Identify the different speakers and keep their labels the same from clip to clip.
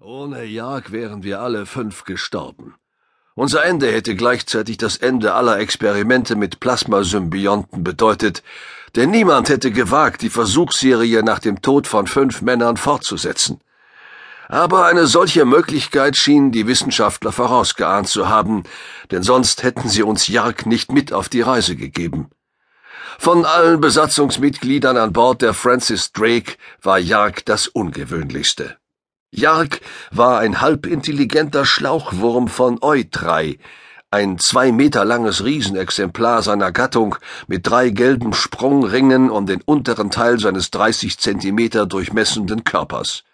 Speaker 1: Ohne Jag wären wir alle fünf gestorben. Unser Ende hätte gleichzeitig das Ende aller Experimente mit Plasmasymbionten bedeutet, denn niemand hätte gewagt, die Versuchsserie nach dem Tod von fünf Männern fortzusetzen. Aber eine solche Möglichkeit schienen die Wissenschaftler vorausgeahnt zu haben, denn sonst hätten sie uns Jark nicht mit auf die Reise gegeben. Von allen Besatzungsmitgliedern an Bord der Francis Drake war Jark das ungewöhnlichste. Jark war ein halbintelligenter Schlauchwurm von Eutrei, ein zwei Meter langes Riesenexemplar seiner Gattung mit drei gelben Sprungringen um den unteren Teil seines 30 Zentimeter durchmessenden Körpers.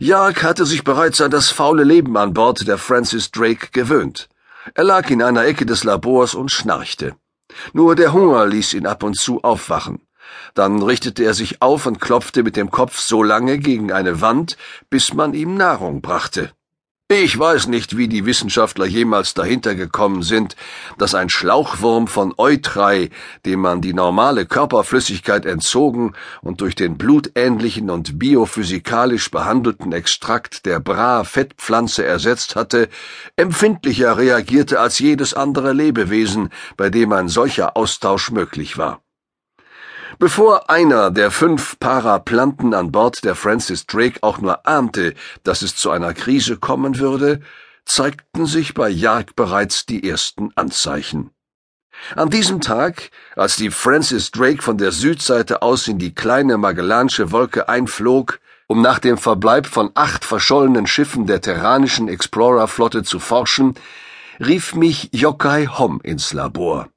Speaker 1: Jark hatte sich bereits an das faule Leben an Bord der Francis Drake gewöhnt. Er lag in einer Ecke des Labors und schnarchte. Nur der Hunger ließ ihn ab und zu aufwachen. Dann richtete er sich auf und klopfte mit dem Kopf so lange gegen eine Wand, bis man ihm Nahrung brachte. Ich weiß nicht, wie die Wissenschaftler jemals dahinter gekommen sind, dass ein Schlauchwurm von Eutrei, dem man die normale Körperflüssigkeit entzogen und durch den blutähnlichen und biophysikalisch behandelten Extrakt der Bra-Fettpflanze ersetzt hatte, empfindlicher reagierte als jedes andere Lebewesen, bei dem ein solcher Austausch möglich war. Bevor einer der fünf Paraplanten an Bord der Francis Drake auch nur ahnte, dass es zu einer Krise kommen würde, zeigten sich bei Jark bereits die ersten Anzeichen. An diesem Tag, als die Francis Drake von der Südseite aus in die kleine Magellansche Wolke einflog, um nach dem Verbleib von acht verschollenen Schiffen der terranischen Explorer-Flotte zu forschen, rief mich Yokai Hom ins Labor.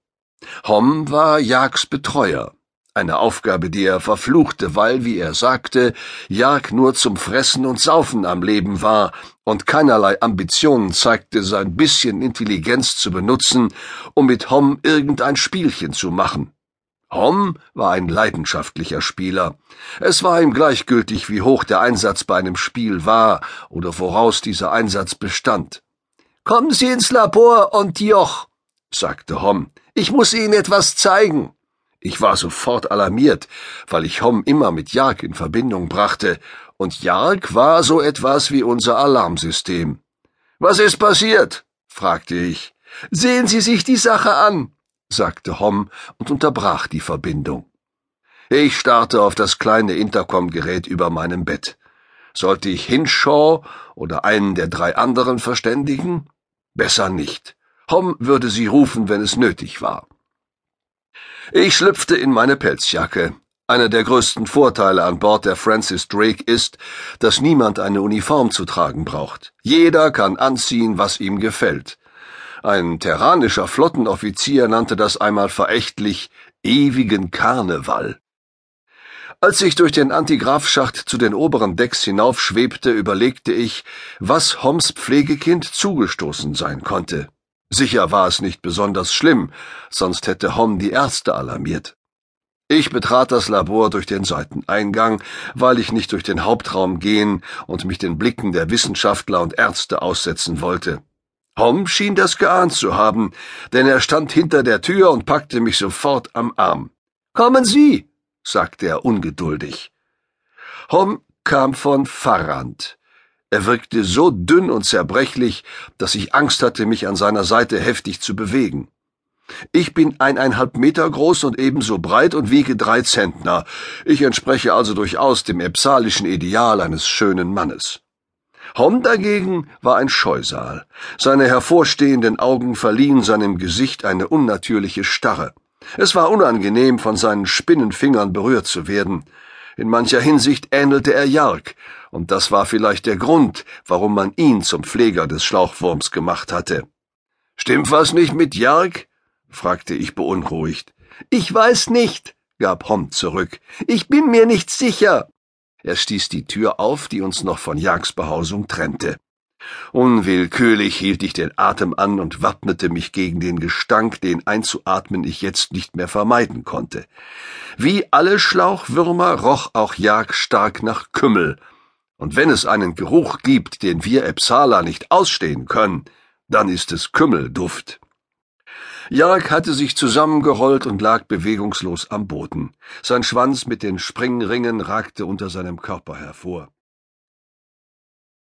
Speaker 1: Hom war Jarks Betreuer eine Aufgabe, die er verfluchte, weil, wie er sagte, Jag nur zum Fressen und Saufen am Leben war und keinerlei Ambitionen zeigte, sein bisschen Intelligenz zu benutzen, um mit Hom irgendein Spielchen zu machen. Hom war ein leidenschaftlicher Spieler. Es war ihm gleichgültig, wie hoch der Einsatz bei einem Spiel war oder woraus dieser Einsatz bestand. Kommen Sie ins Labor und Joch, sagte Hom. Ich muss Ihnen etwas zeigen. Ich war sofort alarmiert, weil ich Hom immer mit Jark in Verbindung brachte, und Jark war so etwas wie unser Alarmsystem. Was ist passiert? fragte ich. Sehen Sie sich die Sache an, sagte Hom und unterbrach die Verbindung. Ich starrte auf das kleine Intercom-Gerät über meinem Bett. Sollte ich Hinshaw oder einen der drei anderen verständigen? Besser nicht. Hom würde sie rufen, wenn es nötig war. Ich schlüpfte in meine Pelzjacke. Einer der größten Vorteile an Bord der Francis Drake ist, dass niemand eine Uniform zu tragen braucht. Jeder kann anziehen, was ihm gefällt. Ein terranischer Flottenoffizier nannte das einmal verächtlich ewigen Karneval. Als ich durch den Antigrafschacht zu den oberen Decks hinaufschwebte, überlegte ich, was Homs Pflegekind zugestoßen sein konnte. Sicher war es nicht besonders schlimm, sonst hätte Hom die Ärzte alarmiert. Ich betrat das Labor durch den Seiteneingang, weil ich nicht durch den Hauptraum gehen und mich den Blicken der Wissenschaftler und Ärzte aussetzen wollte. Hom schien das geahnt zu haben, denn er stand hinter der Tür und packte mich sofort am Arm. Kommen Sie, sagte er ungeduldig. Hom kam von Farrand, er wirkte so dünn und zerbrechlich, dass ich Angst hatte, mich an seiner Seite heftig zu bewegen. Ich bin eineinhalb Meter groß und ebenso breit und wiege drei Zentner. Ich entspreche also durchaus dem epsalischen Ideal eines schönen Mannes. Hom dagegen war ein Scheusal. Seine hervorstehenden Augen verliehen seinem Gesicht eine unnatürliche Starre. Es war unangenehm, von seinen Spinnenfingern berührt zu werden. In mancher Hinsicht ähnelte er Jark, und das war vielleicht der Grund, warum man ihn zum Pfleger des Schlauchwurms gemacht hatte. Stimmt was nicht mit Jark? fragte ich beunruhigt. Ich weiß nicht, gab Hom zurück. Ich bin mir nicht sicher. Er stieß die Tür auf, die uns noch von Jarks Behausung trennte. Unwillkürlich hielt ich den Atem an und wappnete mich gegen den Gestank, den einzuatmen ich jetzt nicht mehr vermeiden konnte. Wie alle Schlauchwürmer roch auch Jag stark nach Kümmel, und wenn es einen Geruch gibt, den wir Epsala nicht ausstehen können, dann ist es Kümmelduft. Jark hatte sich zusammengerollt und lag bewegungslos am Boden. Sein Schwanz mit den Springringen ragte unter seinem Körper hervor.